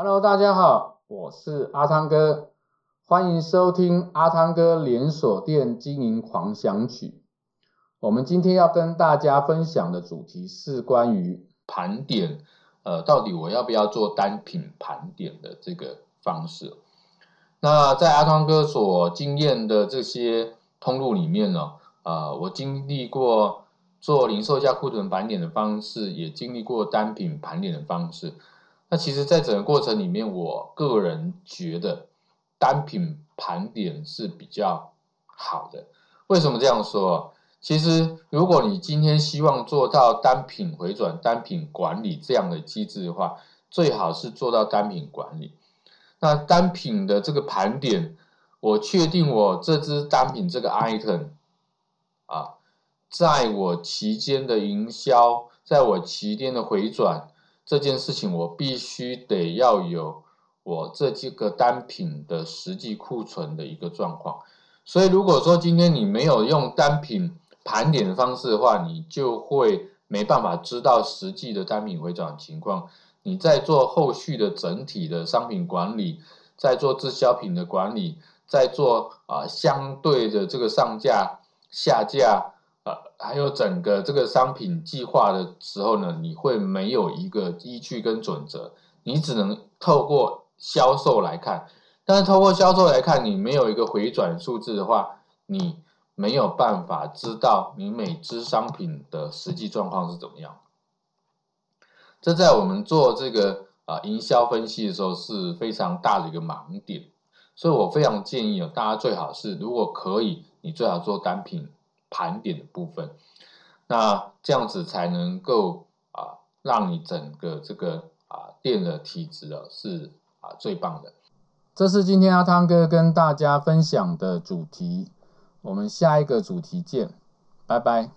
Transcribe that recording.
Hello，大家好，我是阿汤哥，欢迎收听阿汤哥连锁店经营狂想曲。我们今天要跟大家分享的主题是关于盘点，呃，到底我要不要做单品盘点的这个方式。那在阿汤哥所经验的这些通路里面呢，呃，我经历过做零售价库存盘点的方式，也经历过单品盘点的方式。那其实，在整个过程里面，我个人觉得单品盘点是比较好的。为什么这样说？其实，如果你今天希望做到单品回转、单品管理这样的机制的话，最好是做到单品管理。那单品的这个盘点，我确定我这支单品这个 item 啊，在我期间的营销，在我期间的回转这件事情，我必须得要有我这几个单品的实际库存的一个状况。所以，如果说今天你没有用单品盘点的方式的话，你就会没办法知道实际的单品回转情况。你在做后续的整体的商品管理，在做滞销品的管理，在做啊、相对的这个上架、下架，还有整个这个商品计划的时候呢，你会没有一个依据跟准则，你只能透过销售来看。但是透过销售来看，你没有一个回转数字的话，你没有办法知道你每支商品的实际状况是怎么样。这在我们做这个啊营销分析的时候是非常大的一个盲点，所以我非常建议，大家最好是如果可以，你最好做单品盘点的部分，那这样子才能够啊让你整个这个啊电的体质啊是啊最棒的。这是今天阿汤哥跟大家分享的主题，我们下一个主题见，拜拜。